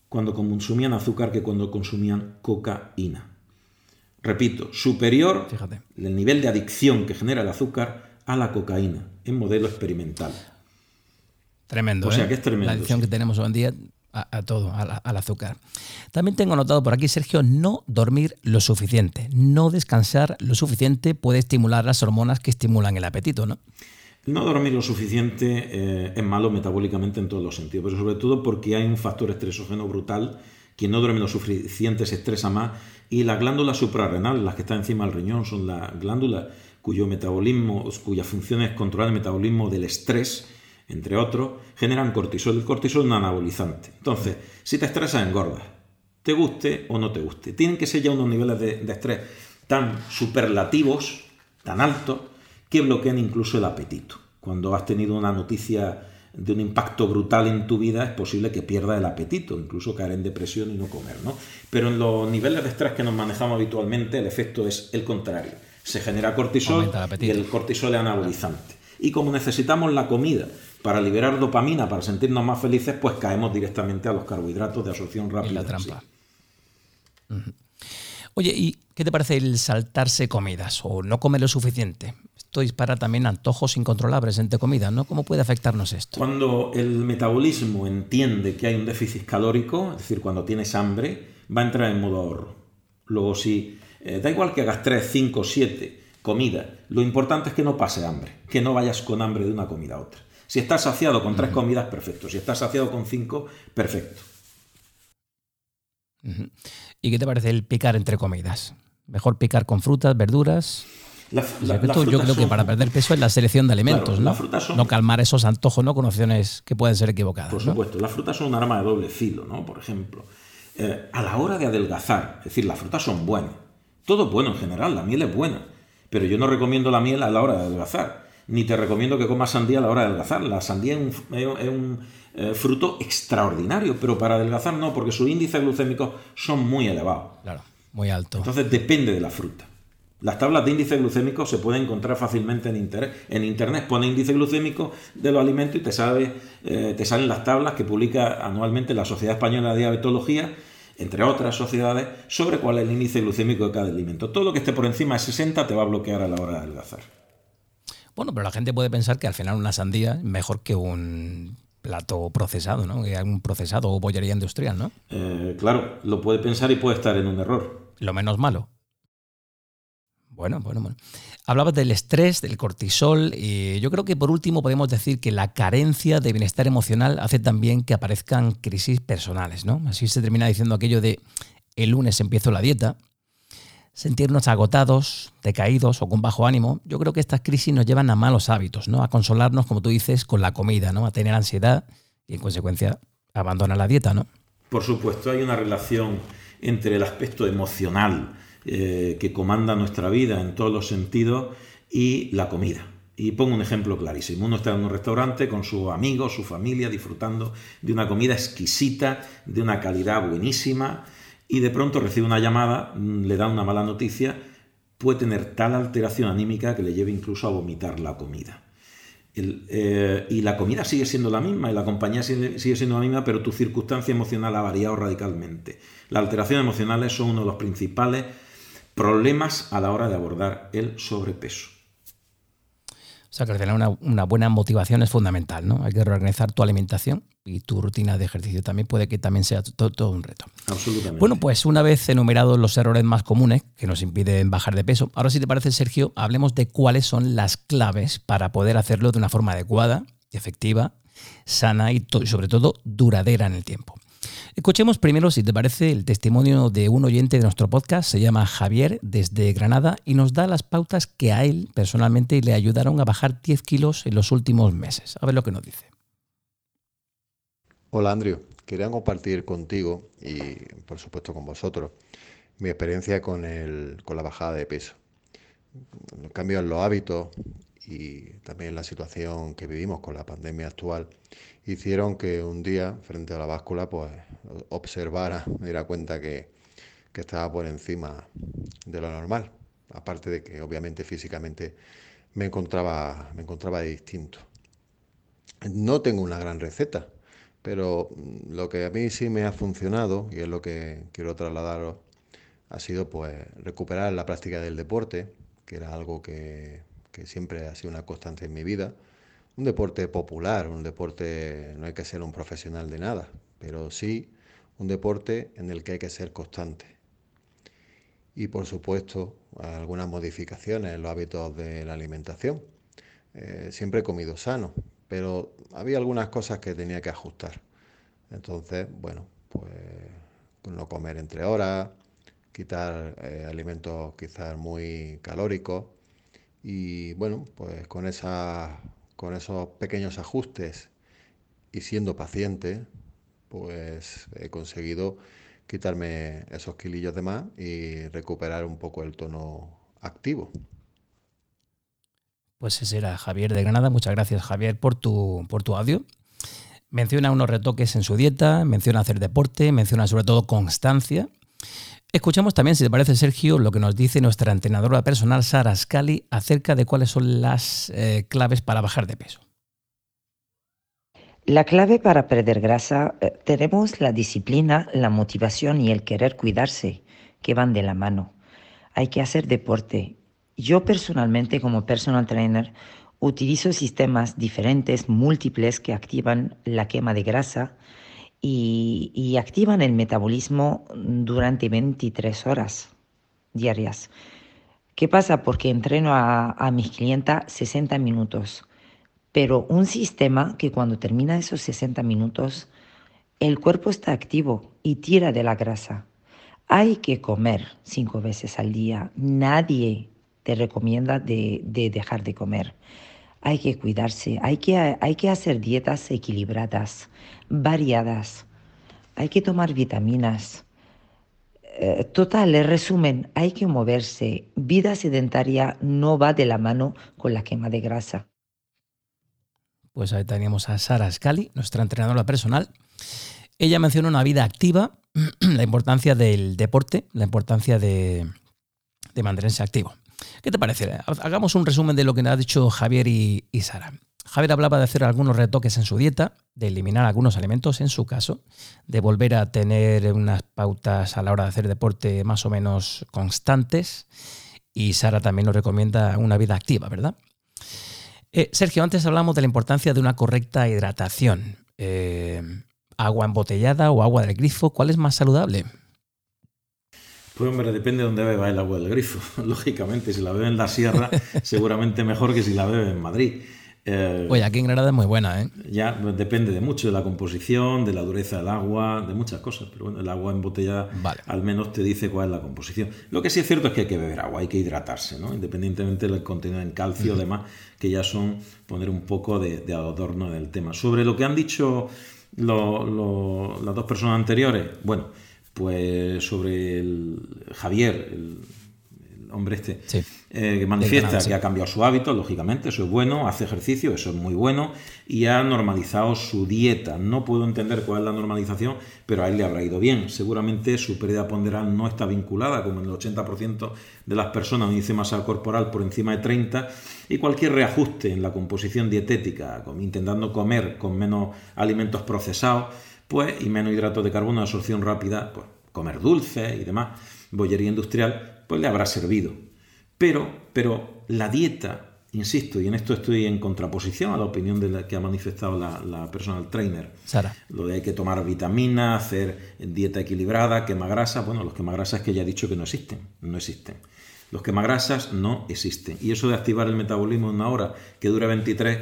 cuando consumían azúcar que cuando consumían cocaína. Repito, superior el nivel de adicción que genera el azúcar a la cocaína en modelo experimental. Tremendo. O sea ¿eh? que es tremendo. La adicción que tenemos hoy en día a, todo, al azúcar. También tengo notado por aquí, Sergio, no dormir lo suficiente. No descansar lo suficiente puede estimular las hormonas que estimulan el apetito, ¿no? No dormir lo suficiente eh, es malo metabólicamente en todos los sentidos, pero sobre todo porque hay un factor estresógeno brutal. Quien no duerme lo suficiente se estresa más y las glándulas suprarrenales, las que están encima del riñón, son las glándulas cuyo metabolismo, cuya función es controlar el metabolismo del estrés, entre otros, generan cortisol. El cortisol es un anabolizante. Entonces, si te estresas, engordas. Te guste o no te guste. Tienen que ser ya unos niveles de, de estrés tan superlativos, tan altos, que bloquean incluso el apetito. Cuando has tenido una noticia de un impacto brutal en tu vida, es posible que pierdas el apetito, incluso caer en depresión y no comer. ¿no? Pero en los niveles de estrés que nos manejamos habitualmente, el efecto es el contrario. Se genera cortisol y el cortisol es anabolizante. Y como necesitamos la comida para liberar dopamina, para sentirnos más felices, pues caemos directamente a los carbohidratos de absorción rápida. Y la trampa. Oye, ¿y qué te parece el saltarse comidas o no comer lo suficiente? Esto dispara también antojos incontrolables entre comidas, ¿no? ¿Cómo puede afectarnos esto? Cuando el metabolismo entiende que hay un déficit calórico, es decir, cuando tienes hambre, va a entrar en modo ahorro. Luego, si eh, da igual que hagas 3, 5, 7 comidas, lo importante es que no pase hambre, que no vayas con hambre de una comida a otra. Si estás saciado con tres comidas, perfecto. Si estás saciado con cinco, perfecto. ¿Y qué te parece el picar entre comidas? ¿Mejor picar con frutas, verduras? La, la, yo creo que para perder peso es la selección de alimentos, Claro, ¿no? son- No calmar esos antojos, ¿no? Con opciones que pueden ser equivocadas. Por ¿no? supuesto, las frutas son un arma de doble filo, ¿no? Por ejemplo, eh, a la hora de adelgazar, es decir, las frutas son buenas. Todo es bueno en general, la miel es buena. Pero yo no recomiendo la miel a la hora de adelgazar. Ni te recomiendo que comas sandía a la hora de adelgazar. La sandía es un, es un, eh, fruto extraordinario, pero para adelgazar no, porque sus índices glucémicos son muy elevados. Claro, muy alto. Entonces depende de la fruta. Las tablas de índice glucémico se pueden encontrar fácilmente en internet. En internet pone índice glucémico de los alimentos y te, sabe, eh, te salen las tablas que publica anualmente la Sociedad Española de Diabetología, entre otras sociedades, sobre cuál es el índice glucémico de cada alimento. Todo lo que esté por encima de 60 te va a bloquear a la hora de adelgazar. Bueno, pero la gente puede pensar que al final una sandía es mejor que un plato procesado, ¿no? Que un procesado o bollería industrial, ¿no? Eh, claro, lo puede pensar y puede estar en un error. Lo menos malo. Bueno, bueno, bueno. Hablabas del estrés, del cortisol, y yo creo que por último podemos decir que la carencia de bienestar emocional hace también que aparezcan crisis personales, ¿no? Así se termina diciendo aquello de el lunes empiezo la dieta, sentirnos agotados, decaídos o con bajo ánimo. Yo creo que estas crisis nos llevan a malos hábitos, ¿no? A consolarnos, como tú dices, con la comida, ¿no? A tener ansiedad y en consecuencia abandonar la dieta, ¿no? Por supuesto, hay una relación entre el aspecto emocional eh, que comanda nuestra vida en todos los sentidos y la comida. Y pongo un ejemplo clarísimo. Uno está en un restaurante con sus amigos, su familia, disfrutando de una comida exquisita, de una calidad buenísima, y de pronto recibe una llamada, mm, le da una mala noticia, puede tener tal alteración anímica que le lleve incluso a vomitar la comida. Eh, y la comida sigue siendo la misma y la compañía sigue, sigue siendo la misma, pero tu circunstancia emocional ha variado radicalmente. Las alteraciones emocionales son uno de los principales problemas a la hora de abordar el sobrepeso. O sea, que final una, una buena motivación es fundamental, ¿no? Hay que reorganizar tu alimentación y tu rutina de ejercicio también puede que también sea todo, todo un reto. Absolutamente. Bueno, pues una vez enumerados los errores más comunes que nos impiden bajar de peso, ahora si te parece, Sergio, hablemos de cuáles son las claves para poder hacerlo de una forma adecuada, efectiva, sana y sobre todo duradera en el tiempo. Escuchemos primero, si te parece, el testimonio de un oyente de nuestro podcast, se llama Javier desde Granada y nos da las pautas que a él personalmente le ayudaron a bajar 10 kilos en los últimos meses. A ver lo que nos dice. Hola Andrew, quería compartir contigo y por supuesto con vosotros mi experiencia con, el, con la bajada de peso. Los cambios en los hábitos y también la situación que vivimos con la pandemia actual hicieron que un día frente a la báscula pues observara, me diera cuenta que, que estaba por encima de lo normal, aparte de que obviamente físicamente me encontraba, me encontraba distinto. No tengo una gran receta, pero lo que a mí sí me ha funcionado, y es lo que quiero trasladaros, ha sido pues recuperar la práctica del deporte, que era algo que, que siempre ha sido una constante en mi vida. Un deporte popular, un deporte, no hay que ser un profesional de nada, pero sí un deporte en el que hay que ser constante. Y por supuesto, algunas modificaciones en los hábitos de la alimentación. Eh, siempre he comido sano, pero había algunas cosas que tenía que ajustar. Entonces, bueno, pues no comer entre horas, quitar eh, alimentos quizás muy calóricos y bueno, pues con, esa, con esos pequeños ajustes y siendo paciente, pues he conseguido quitarme esos kilillos de más y recuperar un poco el tono activo. Pues ese era Javier de Granada. Muchas gracias, Javier, por tu, por tu audio. Menciona unos retoques en su dieta, menciona hacer deporte, menciona sobre todo constancia. Escuchamos también, si te parece, Sergio, lo que nos dice nuestra entrenadora personal, Sara Scali, acerca de cuáles son las eh, claves para bajar de peso. La clave para perder grasa eh, tenemos la disciplina, la motivación y el querer cuidarse, que van de la mano. Hay que hacer deporte. Yo personalmente, como personal trainer, utilizo sistemas diferentes, múltiples, que activan la quema de grasa y, activan el metabolismo durante 23 horas diarias. ¿Qué pasa? Porque entreno a, mis clientes 60 minutos, pero un sistema que cuando termina esos 60 minutos, el cuerpo está activo y tira de la grasa. Hay que comer cinco veces al día. Nadie te recomienda de, dejar de comer. Hay que cuidarse, hay que, hay que hacer dietas equilibradas variadas. Hay que tomar vitaminas. Eh, total, en resumen, hay que moverse. Vida sedentaria no va de la mano con la quema de grasa. Pues ahí teníamos a Sara Scali, nuestra entrenadora personal. Ella menciona una vida activa, la importancia del deporte, la importancia de, de mantenerse activo. ¿Qué te parece? Hagamos un resumen de lo que nos ha dicho Javier y Sara. Javier hablaba de hacer algunos retoques en su dieta, de eliminar algunos alimentos en su caso, de volver a tener unas pautas a la hora de hacer deporte más o menos constantes y Sara también nos recomienda una vida activa, ¿verdad? Eh, Sergio, antes hablamos de la importancia de una correcta hidratación. Eh, ¿Agua embotellada o agua del grifo? ¿Cuál es más saludable? Pues hombre, depende de dónde beba el agua del grifo. Lógicamente, si la bebe en la sierra, seguramente mejor que si la bebe en Madrid. Eh, Oye, aquí en Granada es muy buena, ¿eh? Ya depende de mucho, de la composición, de la dureza del agua, de muchas cosas. Pero bueno, el agua embotellada al menos te dice cuál es la composición. Lo que sí es cierto es que hay que beber agua, hay que hidratarse, ¿no? Independientemente del contenido en calcio y demás, que ya son poner un poco de, adorno del tema. Sobre lo que han dicho las dos personas anteriores, bueno, pues sobre el Javier, el hombre este, eh, que manifiesta que ha cambiado su hábito, lógicamente, eso es bueno, hace ejercicio, eso es muy bueno, y ha normalizado su dieta. No puedo entender cuál es la normalización, pero a él le habrá ido bien. Seguramente su pérdida ponderal no está vinculada, como en el 80% de las personas, un índice masa corporal por encima de 30, y cualquier reajuste en la composición dietética, intentando comer con menos alimentos procesados, y menos hidratos de carbono, absorción rápida, pues, comer dulce y demás, bollería industrial, pues le habrá servido. Pero, pero la dieta, insisto, y en esto estoy en contraposición a la opinión de la que ha manifestado la, personal trainer, Sara. lo de hay que tomar vitaminas, hacer dieta equilibrada, quema grasa, bueno, los quemagrasas que ya he dicho que no existen, no existen. Los quemagrasas no existen. Y eso de activar el metabolismo en una hora que dura 23,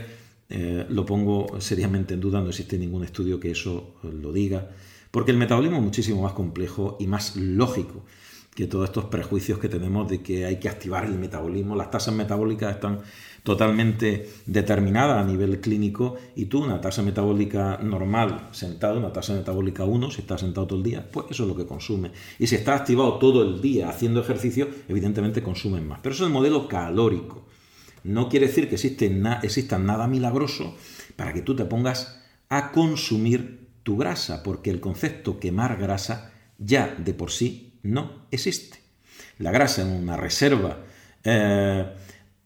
eh, lo pongo seriamente en duda, no existe ningún estudio que eso lo diga Porque el metabolismo es muchísimo más complejo y más lógico que todos estos prejuicios que tenemos de que hay que activar el metabolismo. Las tasas metabólicas están totalmente determinadas a nivel clínico y tú una tasa metabólica normal sentado, una tasa metabólica 1, si estás sentado todo el día, pues eso es lo que consume. Y si estás activado todo el día haciendo ejercicio, evidentemente consumen más. Pero eso es el modelo calórico. No quiere decir que exista nada milagroso para que tú te pongas a consumir tu grasa, porque el concepto quemar grasa ya de por sí no existe. La grasa es una reserva eh,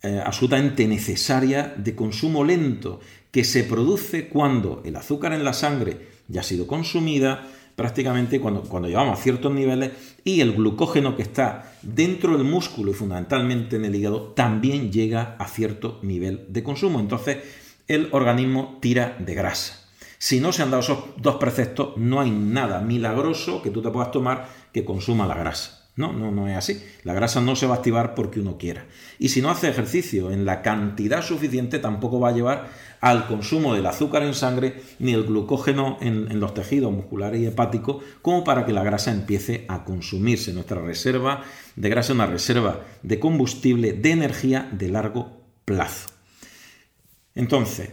eh, absolutamente necesaria de consumo lento que se produce cuando el azúcar en la sangre ya ha sido consumida, prácticamente cuando, cuando llevamos a ciertos niveles y el glucógeno que está dentro del músculo y fundamentalmente en el hígado también llega a cierto nivel de consumo. Entonces el organismo tira de grasa. Si no se han dado esos dos preceptos, no hay nada milagroso que tú te puedas tomar que consuma la grasa. No, no, no es así. La grasa no se va a activar porque uno quiera. Y si no hace ejercicio en la cantidad suficiente, tampoco va a llevar al consumo del azúcar en sangre ni el glucógeno en, los tejidos musculares y hepáticos como para que la grasa empiece a consumirse. Nuestra reserva de grasa es una reserva de combustible, de energía de largo plazo. Entonces,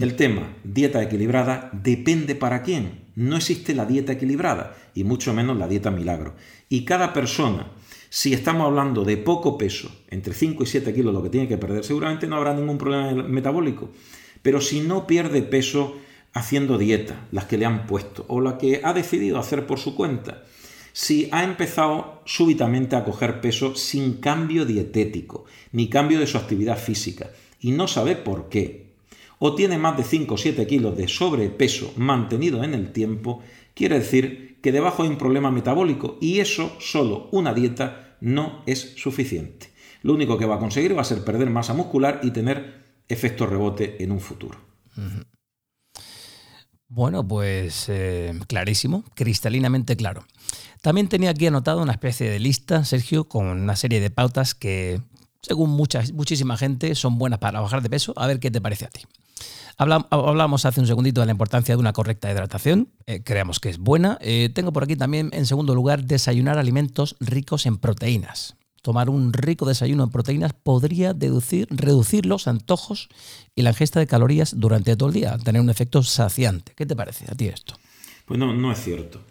el tema, dieta equilibrada, depende para quién. No existe la dieta equilibrada y mucho menos la dieta milagro. Y cada persona, si estamos hablando de poco peso, entre 5 y 7 kilos lo que tiene que perder, seguramente no habrá ningún problema metabólico. Pero si no pierde peso haciendo dieta, las que le han puesto, o la que ha decidido hacer por su cuenta, si ha empezado súbitamente a coger peso sin cambio dietético, ni cambio de su actividad física, y no sabe por qué, o tiene más de 5 o 7 kilos de sobrepeso mantenido en el tiempo, quiere decir que debajo hay un problema metabólico y eso solo una dieta no es suficiente. Lo único que va a conseguir va a ser perder masa muscular y tener efecto rebote en un futuro. Bueno, pues eh, clarísimo, cristalinamente claro. También tenía aquí anotado una especie de lista, Sergio, con una serie de pautas que, según mucha, muchísima gente, son buenas para bajar de peso. A ver qué te parece a ti. Hablamos hace un segundito de la importancia de una correcta hidratación, eh, creemos que es buena. Eh, tengo por aquí también, en segundo lugar, desayunar alimentos ricos en proteínas. Tomar un rico desayuno en proteínas podría deducir, reducir los antojos y la ingesta de calorías durante todo el día, tener un efecto saciante. ¿Qué te parece a ti esto? Pues no, no es cierto.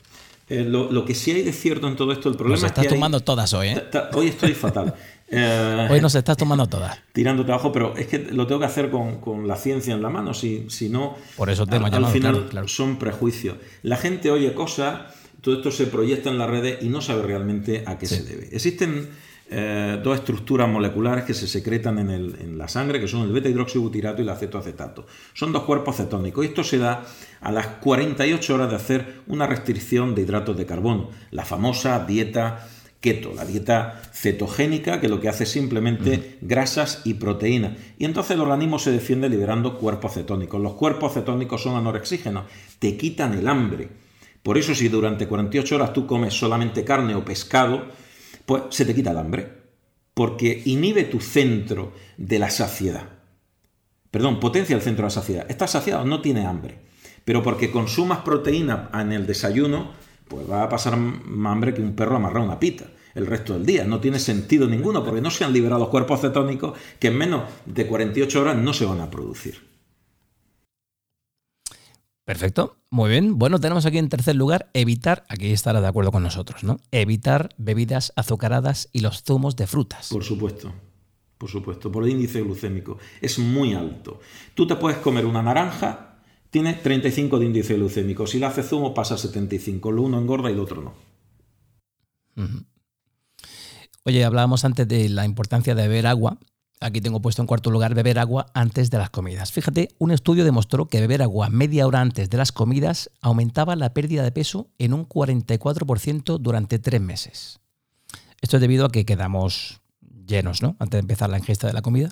Eh, lo, que sí hay de cierto en todo esto, el problema Nos estás tomando todas hoy, ¿eh? Hoy estoy fatal. Eh, hoy nos estás tomando todas. Tirando trabajo, pero es que lo tengo que hacer con, la ciencia en la mano, si, si no. Por eso te al, final son prejuicios. La gente oye cosas, todo esto se proyecta en las redes y no sabe realmente a qué se debe. Existen eh, dos estructuras moleculares que se secretan en, la sangre, que son el beta-hidroxibutirato y el acetoacetato. Son dos cuerpos cetónicos y esto se da a las 48 horas de hacer una restricción de hidratos de carbono, la famosa dieta keto, la dieta cetogénica, que lo que hace es simplemente grasas y proteínas. Y entonces el organismo se defiende liberando cuerpos cetónicos. Los cuerpos cetónicos son anorexígenos, te quitan el hambre. Por eso si durante 48 horas tú comes solamente carne o pescado, pues se te quita el hambre, porque inhibe tu centro de la saciedad. Perdón, potencia el centro de la saciedad. Estás saciado, no tiene hambre. Pero porque consumas proteína en el desayuno, pues va a pasar más hambre que un perro amarrado a una pita el resto del día. No tiene sentido ninguno, porque no se han liberado cuerpos cetónicos que en menos de 48 horas no se van a producir. Perfecto, muy bien. Bueno, tenemos aquí en tercer lugar evitar, aquí estará de acuerdo con nosotros, ¿no? Evitar bebidas azucaradas y los zumos de frutas. Por supuesto, por supuesto, por el índice glucémico. Es muy alto. Tú te puedes comer una naranja, tiene 35 de índice glucémico. Si la hace zumo pasa a 75. Lo uno engorda y el otro no. Oye, hablábamos antes de la importancia de beber agua Aquí tengo puesto en cuarto lugar beber agua antes de las comidas. Fíjate, un estudio demostró que beber agua media hora antes de las comidas aumentaba la pérdida de peso en un 44% durante tres meses. Esto es debido a que quedamos llenos, ¿no? Antes de empezar la ingesta de la comida.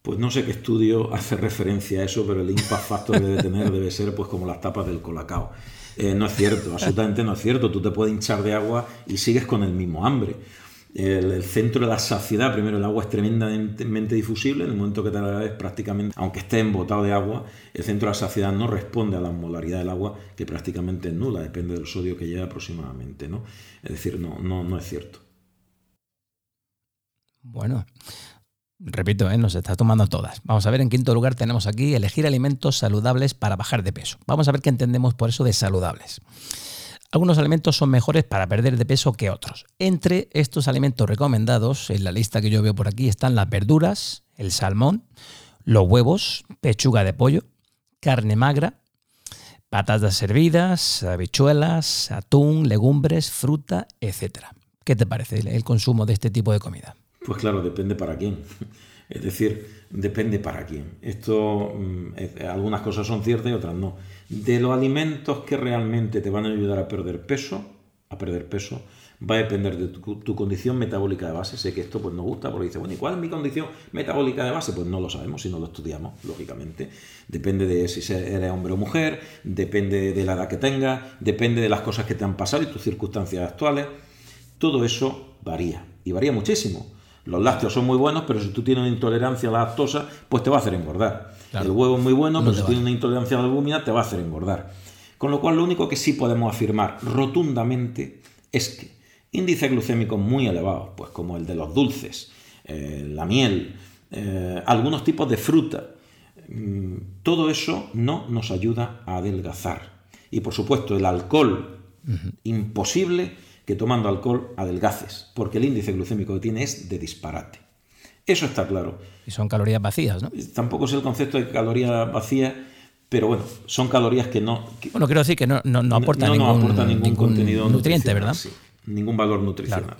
Pues no sé qué estudio hace referencia a eso, pero el impact factor que debe tener debe ser pues como las tapas del colacao. Eh, no es cierto, absolutamente no es cierto. Tú te puedes hinchar de agua y sigues con el mismo hambre. El, centro de la saciedad, primero el agua es tremendamente difusible, en el momento que te la bebes prácticamente, aunque esté embotado de agua, el centro de la saciedad no responde a la molaridad del agua, que prácticamente es nula, depende del sodio que lleva aproximadamente, ¿no? Es decir, no, no, no es cierto. Bueno, repito, ¿eh? nos está tomando todas. Vamos a ver, en quinto lugar tenemos aquí elegir alimentos saludables para bajar de peso. Vamos a ver qué entendemos por eso de saludables. Algunos alimentos son mejores para perder de peso que otros. Entre estos alimentos recomendados, en la lista que yo veo por aquí, están las verduras, el salmón, los huevos, pechuga de pollo, carne magra, patatas hervidas, habichuelas, atún, legumbres, fruta, etc. ¿Qué te parece el consumo de este tipo de comida? Pues claro, depende para quién. Es decir, depende para quién. Esto, mm, algunas cosas son ciertas y otras no. De los alimentos que realmente te van a ayudar a perder peso, a perder peso, va a depender de tu, condición metabólica de base. Sé que esto pues nos gusta porque dice, bueno, ¿y cuál es mi condición metabólica de base? Pues no lo sabemos si no lo estudiamos, lógicamente. Depende de si eres hombre o mujer, depende de la edad que tengas, depende de las cosas que te han pasado y tus circunstancias actuales. Todo eso varía y varía muchísimo. Los lácteos son muy buenos, pero si tú tienes una intolerancia a la lactosa, pues te va a hacer engordar. El huevo es muy bueno, pero si tienes una intolerancia a la albúmina, te va a hacer engordar. Con lo cual, lo único que sí podemos afirmar rotundamente es que índices glucémicos muy elevados, pues como el de los dulces, eh, la miel, eh, algunos tipos de fruta, mm, todo eso no nos ayuda a adelgazar. Y por supuesto, el alcohol, imposible que tomando alcohol adelgaces, porque el índice glucémico que tiene es de disparate. Eso está claro. Y son calorías vacías, ¿no? Tampoco es el concepto de calorías vacías, pero bueno, son calorías que no... bueno, quiero decir que no, no, aportan ningún, contenido nutriente, ¿verdad? ningún valor nutricional.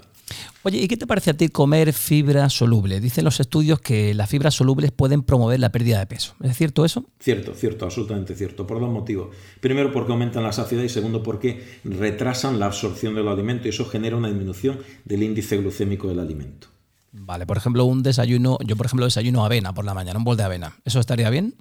Oye, ¿y qué te parece a ti comer fibra soluble? Dicen los estudios que las fibras solubles pueden promover la pérdida de peso. ¿Es cierto eso? Cierto, cierto, absolutamente cierto. Por dos motivos. Primero, porque aumentan la saciedad y segundo, porque retrasan la absorción del alimento y eso genera una disminución del índice glucémico del alimento. Vale, por ejemplo, un desayuno, yo por ejemplo desayuno avena por la mañana, un bol de avena. ¿Eso estaría bien?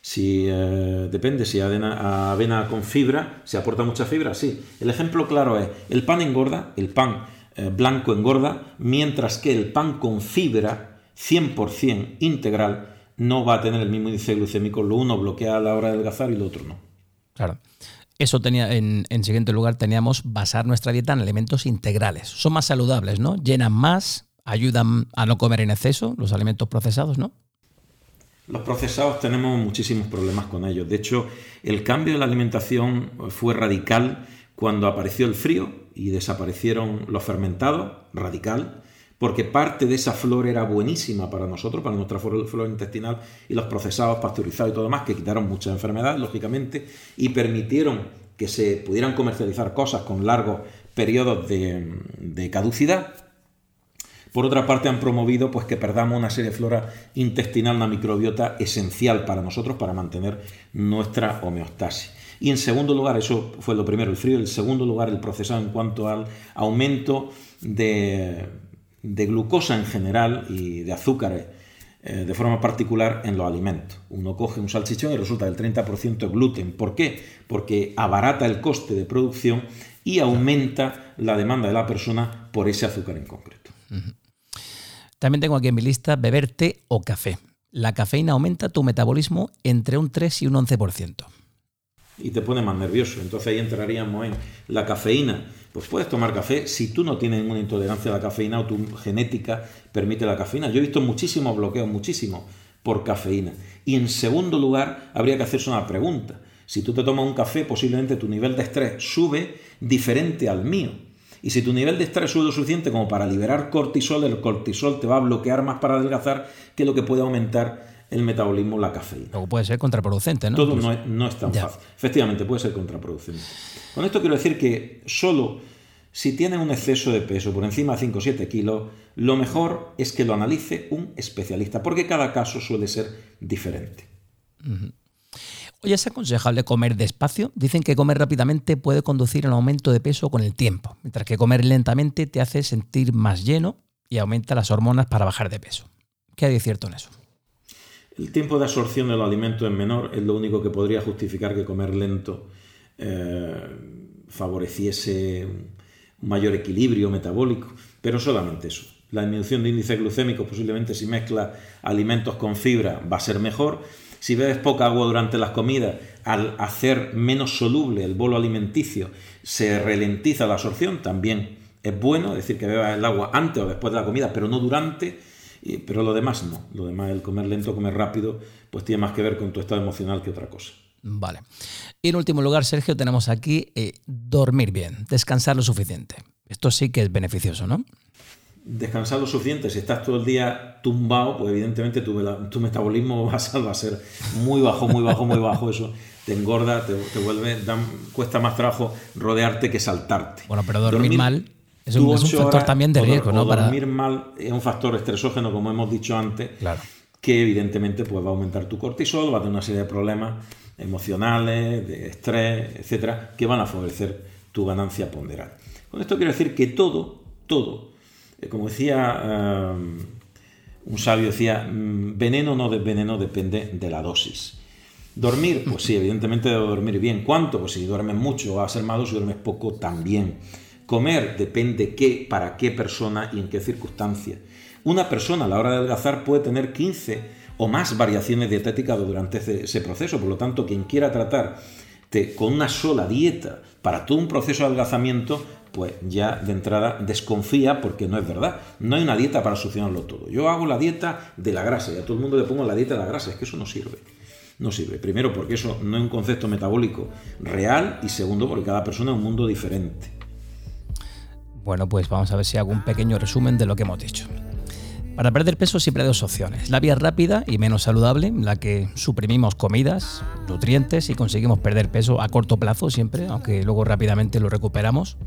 Si eh, depende, si avena, avena con fibra, se aporta mucha fibra, sí. El ejemplo claro es, el pan engorda, el pan eh, blanco engorda, mientras que el pan con fibra 100% integral no va a tener el mismo índice glucémico. Lo uno bloquea a la hora de adelgazar y lo otro no. Claro. Eso tenía, en, en, siguiente lugar, teníamos basar nuestra dieta en alimentos integrales. Son más saludables, ¿no? Llenan más, ayudan a no comer en exceso los alimentos procesados, ¿no? Los procesados tenemos muchísimos problemas con ellos. De hecho, el cambio de la alimentación fue radical cuando apareció el frío y desaparecieron los fermentados, radical, porque parte de esa flor era buenísima para nosotros, para nuestra flora intestinal, y los procesados, pasteurizados y todo demás, que quitaron muchas enfermedades, lógicamente, y permitieron que se pudieran comercializar cosas con largos periodos de, caducidad. Por otra parte, han promovido pues, que perdamos una serie de flora intestinal, una microbiota esencial para nosotros para mantener nuestra homeostasis. Y en segundo lugar, eso fue lo primero, el frío. En segundo lugar, el procesado en cuanto al aumento de, glucosa en general y de azúcares eh, de forma particular en los alimentos. Uno coge un salchichón y resulta del 30% de gluten. ¿Por qué? Porque abarata el coste de producción y aumenta la demanda de la persona por ese azúcar en concreto. También tengo aquí en mi lista beber té o café. La cafeína aumenta tu metabolismo entre un 3 y un 11% y te pone más nervioso. Entonces ahí entraríamos en la cafeína. Pues puedes tomar café si tú no tienes ninguna intolerancia a la cafeína o tu genética permite la cafeína. Yo he visto muchísimos bloqueos, muchísimos, por cafeína. Y en segundo lugar, habría que hacerse una pregunta. Si tú te tomas un café, posiblemente tu nivel de estrés sube diferente al mío. Y si tu nivel de estrés sube lo suficiente como para liberar cortisol, el cortisol te va a bloquear más para adelgazar que lo que puede aumentar el metabolismo la cafeína. Luego puede ser contraproducente, ¿no? Todo no es, no es tan fácil. Efectivamente, puede ser contraproducente. Con esto quiero decir que solo si tienen un exceso de peso por encima de 5 o 7 kilos, lo mejor es que lo analice un especialista, porque cada caso suele ser diferente. Oye, ¿es aconsejable comer despacio? Dicen que comer rápidamente puede conducir a un aumento de peso con el tiempo, mientras que comer lentamente te hace sentir más lleno y aumenta las hormonas para bajar de peso. ¿Qué hay de cierto en eso? El tiempo de absorción de los alimentos es menor, es lo único que podría justificar que comer lento eh, favoreciese un mayor equilibrio metabólico, pero solamente eso. La disminución de índice glucémico posiblemente si mezcla alimentos con fibra va a ser mejor. Si bebes poca agua durante las comidas, al hacer menos soluble el bolo alimenticio, se ralentiza la absorción, también es bueno, decir, que bebas el agua antes o después de la comida, pero no durante, pero lo demás no. Lo demás, el comer lento, comer rápido, pues tiene más que ver con tu estado emocional que otra cosa. Vale. Y en último lugar, Sergio, tenemos aquí eh, dormir bien, descansar lo suficiente. Esto sí que es beneficioso, ¿no? Descansar lo suficiente, si estás todo el día tumbado, pues evidentemente tu, tu metabolismo va a ser muy bajo, muy bajo, muy bajo. Eso te engorda, te, vuelve, cuesta más trabajo rodearte que saltarte. Bueno, pero dormir, mal es un, factor también de riesgo, ¿no? Dormir mal es un factor estresógeno, como hemos dicho antes, claro. que evidentemente pues, va a aumentar tu cortisol, va a tener una serie de problemas emocionales, de estrés, etcétera, que van a favorecer tu ganancia ponderal. Con esto quiero decir que todo, todo, como decía eh, un sabio, decía, mm, veneno no de veneno depende de la dosis. Dormir, pues sí, evidentemente debo dormir bien. ¿Cuánto? Pues si duermes mucho va a ser malo, si duermes poco también. Comer depende qué, para qué persona y en qué circunstancias. Una persona a la hora de adelgazar puede tener 15 o más variaciones dietéticas durante ese, proceso. Por lo tanto, quien quiera tratar con una sola dieta para todo un proceso de adelgazamiento, pues ya de entrada desconfía porque no es verdad. No hay una dieta para solucionarlo todo. Yo hago la dieta de la grasa y a todo el mundo le pongo la dieta de la grasa. Es que eso no sirve. No sirve. Primero porque eso no es un concepto metabólico real y segundo porque cada persona es un mundo diferente. Bueno, pues vamos a ver si hago un pequeño resumen de lo que hemos dicho. Para perder peso siempre hay dos opciones. La vía rápida y menos saludable, la que suprimimos comidas, nutrientes y conseguimos perder peso a corto plazo siempre, aunque luego rápidamente lo recuperamos.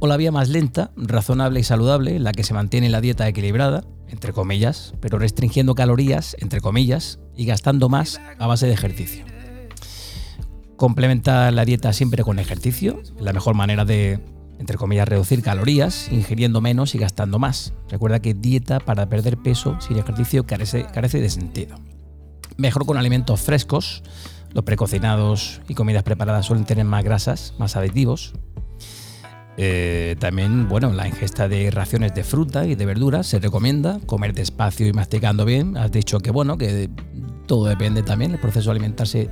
O la vía más lenta, razonable y saludable, la que se mantiene la dieta equilibrada, entre comillas, pero restringiendo calorías, entre comillas, y gastando más a base de ejercicio. Complementa la dieta siempre con ejercicio, la mejor manera de entre comillas, reducir calorías, ingiriendo menos y gastando más. Recuerda que dieta para perder peso sin ejercicio carece, carece de sentido. Mejor con alimentos frescos, los precocinados y comidas preparadas suelen tener más grasas, más aditivos. Eh, también, bueno, la ingesta de raciones de fruta y de verduras se recomienda, comer despacio y masticando bien. Has dicho que, bueno, que todo depende también, el proceso de alimentarse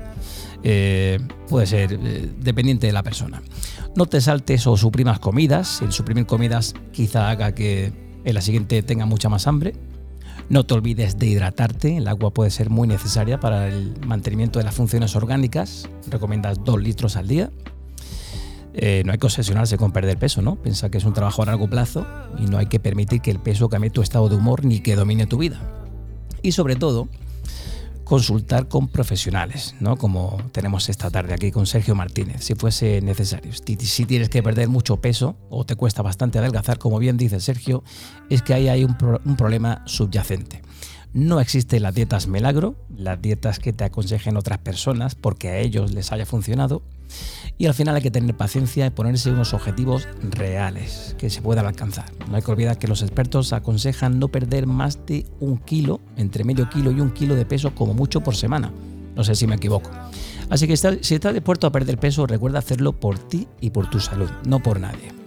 eh, puede ser eh, dependiente de la persona. No te saltes o suprimas comidas. El suprimir comidas quizá haga que en la siguiente tenga mucha más hambre. No te olvides de hidratarte. El agua puede ser muy necesaria para el mantenimiento de las funciones orgánicas. Recomiendas 2 litros al día. Eh, no hay que obsesionarse con perder peso, ¿no? Piensa que es un trabajo a largo plazo y no hay que permitir que el peso cambie tu estado de humor ni que domine tu vida. Y sobre todo, consultar con profesionales, ¿no? Como tenemos esta tarde aquí con Sergio Martínez, si fuese necesario. Si tienes que perder mucho peso o te cuesta bastante adelgazar, como bien dice Sergio, es que ahí hay un, un problema subyacente. No existen las dietas milagro, las dietas que te aconsejen otras personas porque a ellos les haya funcionado. Y al final hay que tener paciencia y ponerse unos objetivos reales que se puedan alcanzar. No hay que olvidar que los expertos aconsejan no perder más de un kilo, entre medio kilo y un kilo de peso como mucho por semana. No sé si me equivoco. Así que si estás dispuesto a perder peso, recuerda hacerlo por ti y por tu salud, no por nadie.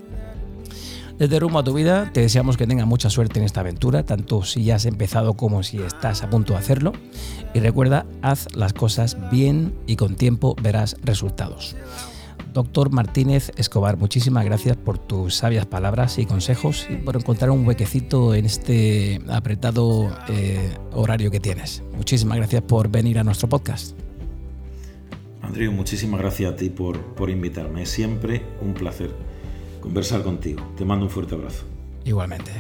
Desde Rumbo a tu Vida te deseamos que tengas mucha suerte en esta aventura, tanto si ya has empezado como si estás a punto de hacerlo. Y recuerda, haz las cosas bien y con tiempo verás resultados. Doctor Martínez Escobar, muchísimas gracias por tus sabias palabras y consejos y por encontrar un huequecito en este apretado eh, horario que tienes. Muchísimas gracias por venir a nuestro podcast. Andrew, muchísimas gracias a ti por, por invitarme. Es siempre un placer conversar contigo. Te mando un fuerte abrazo. Igualmente.